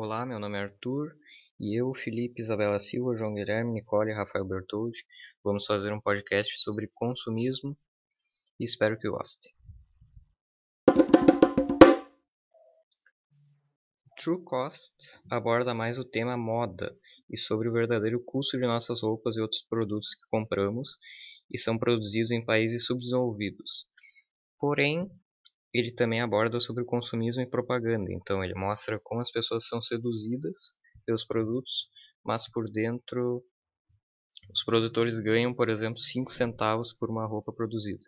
Olá, meu nome é Arthur e eu, Felipe, Isabela Silva, João Guilherme, Nicole e Rafael Bertoldi vamos fazer um podcast sobre consumismo e espero que gostem. True Cost aborda mais o tema moda e sobre o verdadeiro custo de nossas roupas e outros produtos que compramos e são produzidos em países subdesenvolvidos. Porém, ele também aborda sobre consumismo e propaganda. Então, ele mostra como as pessoas são seduzidas pelos produtos, mas por dentro os produtores ganham, por exemplo, 5 centavos por uma roupa produzida.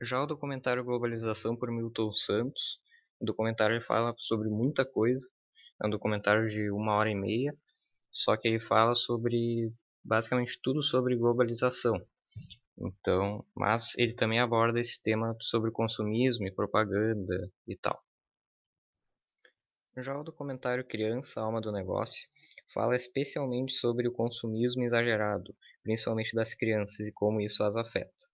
Já o documentário Globalização por Milton Santos, o documentário fala sobre muita coisa. É um documentário de uma hora e meia, só que ele fala sobre basicamente tudo sobre globalização. Então, mas ele também aborda esse tema sobre consumismo e propaganda e tal. Já o documentário Criança, Alma do Negócio fala especialmente sobre o consumismo exagerado, principalmente das crianças e como isso as afeta.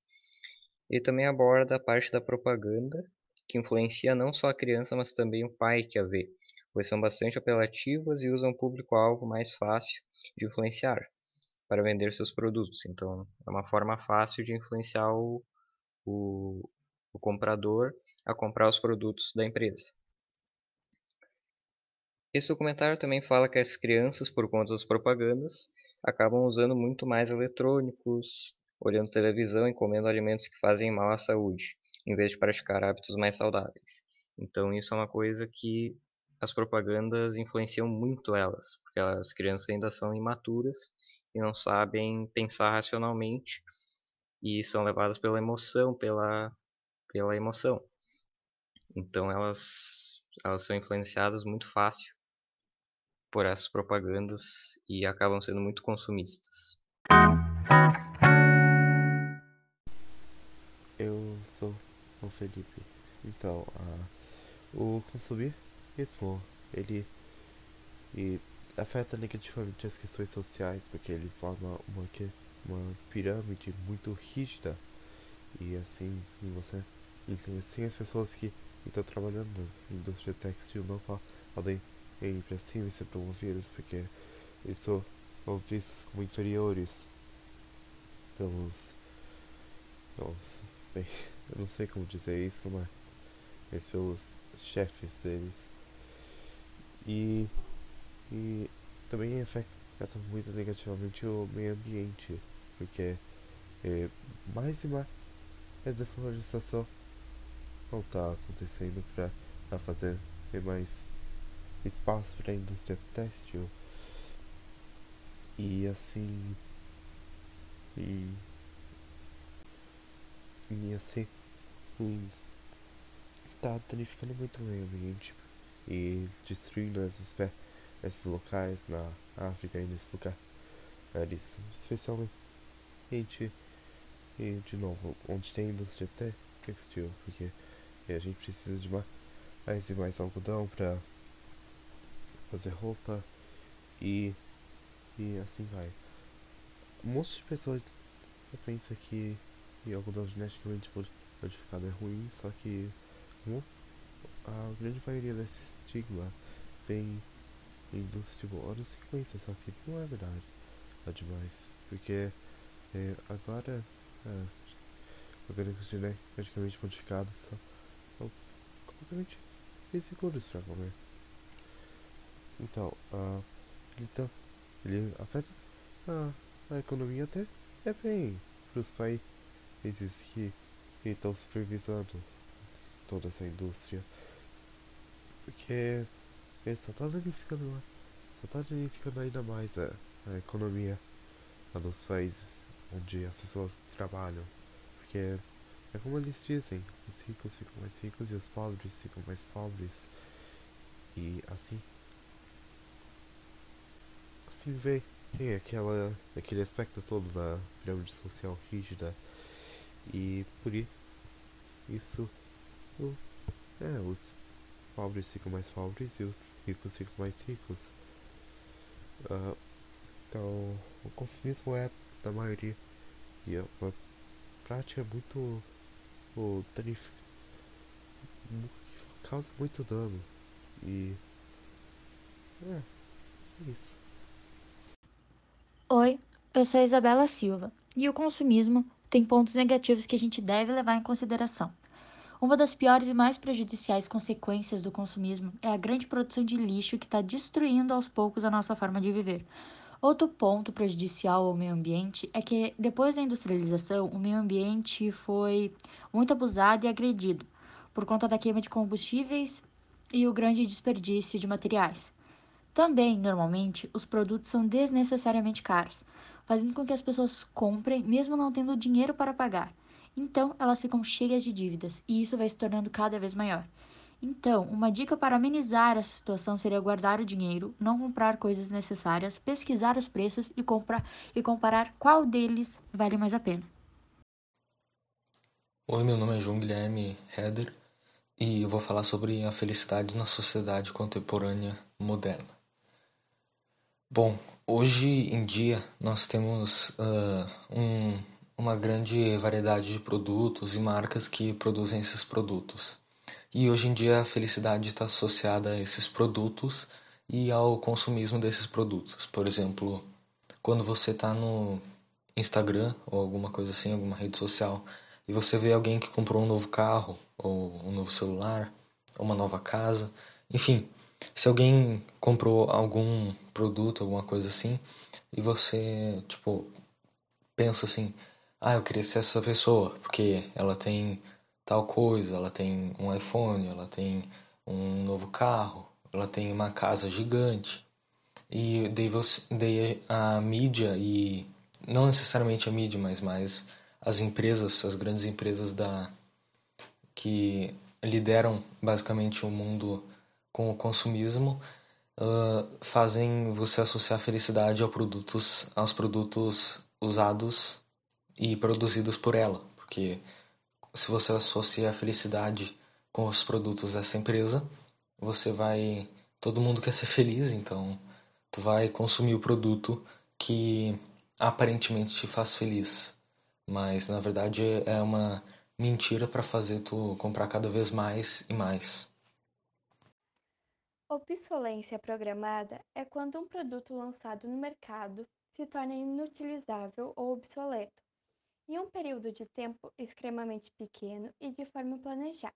Ele também aborda a parte da propaganda, que influencia não só a criança, mas também o pai que a vê, pois são bastante apelativas e usam um público-alvo mais fácil de influenciar para vender seus produtos. Então, é uma forma fácil de influenciar o, o, o comprador a comprar os produtos da empresa. Esse documentário também fala que as crianças, por conta das propagandas, acabam usando muito mais eletrônicos, olhando televisão e comendo alimentos que fazem mal à saúde, em vez de praticar hábitos mais saudáveis. Então, isso é uma coisa que as propagandas influenciam muito elas, porque as crianças ainda são imaturas e não sabem pensar racionalmente e são levadas pela emoção, pela, pela emoção. Então elas, elas são influenciadas muito fácil por essas propagandas e acabam sendo muito consumistas. Eu sou o Felipe. Então, uh, o consumismo, ele e afeta negativamente as questões sociais, porque ele forma uma, uma pirâmide muito rígida. E assim, você assim, as pessoas que estão trabalhando na indústria textil não podem ir para cima e ser promovidas, porque eles são vistos como inferiores pelos, pelos bem, eu não sei como dizer isso, mas, mas pelos chefes deles. E e também afeta muito negativamente o meio ambiente, porque é, mais e mais a desflorestação não está acontecendo para fazer mais espaço para a indústria têxtil. E assim e, e assim está danificando muito o meio ambiente e destruindo as espécies esses locais na África e nesse lugar. Eles, especialmente e de novo, onde tem indústria textil, porque a gente precisa de mais e mais algodão para fazer roupa e, e assim vai. Um monte de pessoas pensa que algodão geneticamente modificado é ruim, só que um, a grande maioria desse estigma vem indústria tipo anos 50, só que não é verdade. É demais. Porque é, agora é, orgânicos geneticamente modificados são completamente inseguros para comer. Então, uh, então, ele afeta a, a economia até é bem para os países que estão supervisando toda essa indústria. Porque só tá danificando, só tá danificando ainda mais a, a economia dos países onde as pessoas trabalham. Porque é como eles dizem, os ricos ficam mais ricos e os pobres ficam mais pobres. E assim. Assim vem, tem aquela, aquele aspecto todo da pirâmide social rígida. E por isso, o, é, os pobres ficam mais pobres e os ricos ficam mais ricos. Uh, então, o consumismo é, da maioria, e é uma prática muito o, causa muito dano. E. É, é isso. Oi, eu sou a Isabela Silva e o consumismo tem pontos negativos que a gente deve levar em consideração. Uma das piores e mais prejudiciais consequências do consumismo é a grande produção de lixo que está destruindo aos poucos a nossa forma de viver. Outro ponto prejudicial ao meio ambiente é que, depois da industrialização, o meio ambiente foi muito abusado e agredido por conta da queima de combustíveis e o grande desperdício de materiais. Também, normalmente, os produtos são desnecessariamente caros, fazendo com que as pessoas comprem mesmo não tendo dinheiro para pagar. Então, elas ficam cheias de dívidas e isso vai se tornando cada vez maior. Então, uma dica para amenizar essa situação seria guardar o dinheiro, não comprar coisas necessárias, pesquisar os preços e, comprar, e comparar qual deles vale mais a pena. Oi, meu nome é João Guilherme Heder e eu vou falar sobre a felicidade na sociedade contemporânea moderna. Bom, hoje em dia nós temos uh, um uma grande variedade de produtos e marcas que produzem esses produtos. E hoje em dia a felicidade está associada a esses produtos e ao consumismo desses produtos. Por exemplo, quando você está no Instagram ou alguma coisa assim, alguma rede social, e você vê alguém que comprou um novo carro, ou um novo celular, ou uma nova casa, enfim, se alguém comprou algum produto, alguma coisa assim, e você, tipo, pensa assim, ah, eu queria ser essa pessoa, porque ela tem tal coisa, ela tem um iPhone, ela tem um novo carro, ela tem uma casa gigante. E daí, você, daí a mídia e não necessariamente a mídia, mas mais as empresas, as grandes empresas da que lideram basicamente o mundo com o consumismo, uh, fazem você associar felicidade produtos, aos produtos usados e produzidos por ela, porque se você associa a felicidade com os produtos dessa empresa, você vai todo mundo quer ser feliz, então tu vai consumir o produto que aparentemente te faz feliz, mas na verdade é uma mentira para fazer tu comprar cada vez mais e mais. Obsolência programada é quando um produto lançado no mercado se torna inutilizável ou obsoleto em um período de tempo extremamente pequeno e de forma planejada.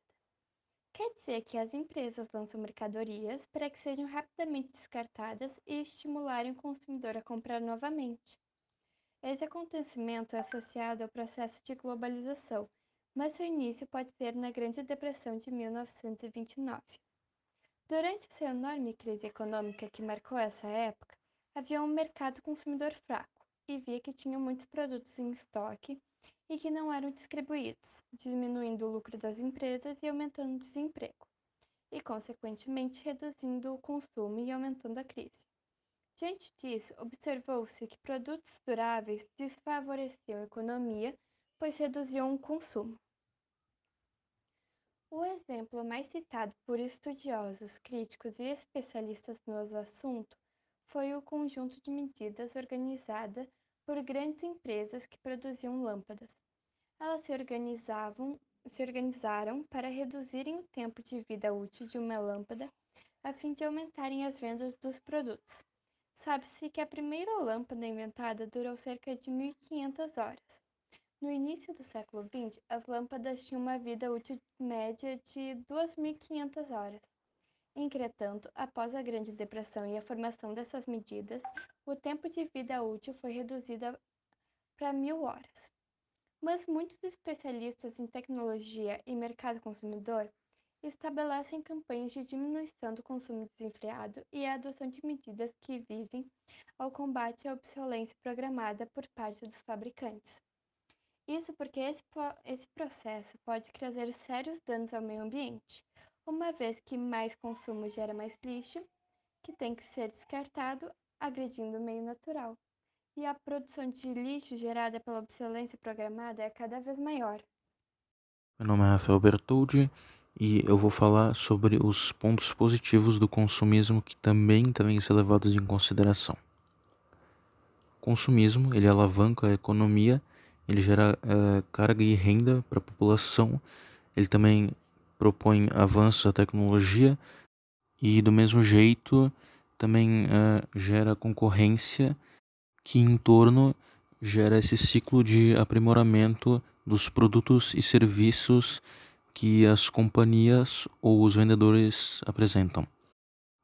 Quer dizer que as empresas lançam mercadorias para que sejam rapidamente descartadas e estimularem o consumidor a comprar novamente. Esse acontecimento é associado ao processo de globalização, mas seu início pode ser na Grande Depressão de 1929. Durante sua enorme crise econômica que marcou essa época, havia um mercado consumidor fraco e via que tinha muitos produtos em estoque e que não eram distribuídos, diminuindo o lucro das empresas e aumentando o desemprego, e, consequentemente, reduzindo o consumo e aumentando a crise. Diante disso, observou-se que produtos duráveis desfavoreciam a economia, pois reduziam o consumo. O exemplo mais citado por estudiosos, críticos e especialistas no assunto foi o conjunto de medidas organizada por grandes empresas que produziam lâmpadas. Elas se organizavam se organizaram para reduzirem o tempo de vida útil de uma lâmpada a fim de aumentarem as vendas dos produtos. Sabe-se que a primeira lâmpada inventada durou cerca de 1500 horas. No início do século XX, as lâmpadas tinham uma vida útil média de 2.500 horas. Entretanto, após a Grande Depressão e a formação dessas medidas, o tempo de vida útil foi reduzido para mil horas. Mas muitos especialistas em tecnologia e mercado consumidor estabelecem campanhas de diminuição do consumo desenfreado e a adoção de medidas que visem ao combate à obsolência programada por parte dos fabricantes. Isso porque esse, esse processo pode trazer sérios danos ao meio ambiente, uma vez que mais consumo gera mais lixo, que tem que ser descartado, agredindo o meio natural. E a produção de lixo gerada pela obsolência programada é cada vez maior. Meu nome é Rafael Bertoldi e eu vou falar sobre os pontos positivos do consumismo que também devem ser levados em consideração. O consumismo ele alavanca a economia, ele gera uh, carga e renda para a população, ele também propõe avanços da tecnologia e, do mesmo jeito, também uh, gera concorrência que, em torno, gera esse ciclo de aprimoramento dos produtos e serviços que as companhias ou os vendedores apresentam.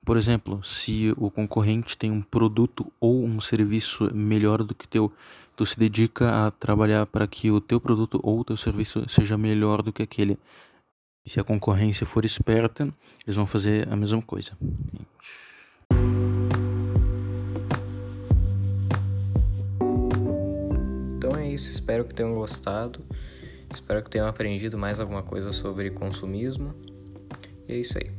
Por exemplo, se o concorrente tem um produto ou um serviço melhor do que o teu, tu se dedica a trabalhar para que o teu produto ou o teu serviço seja melhor do que aquele. Se a concorrência for esperta, eles vão fazer a mesma coisa. Isso, espero que tenham gostado. Espero que tenham aprendido mais alguma coisa sobre consumismo. E é isso aí.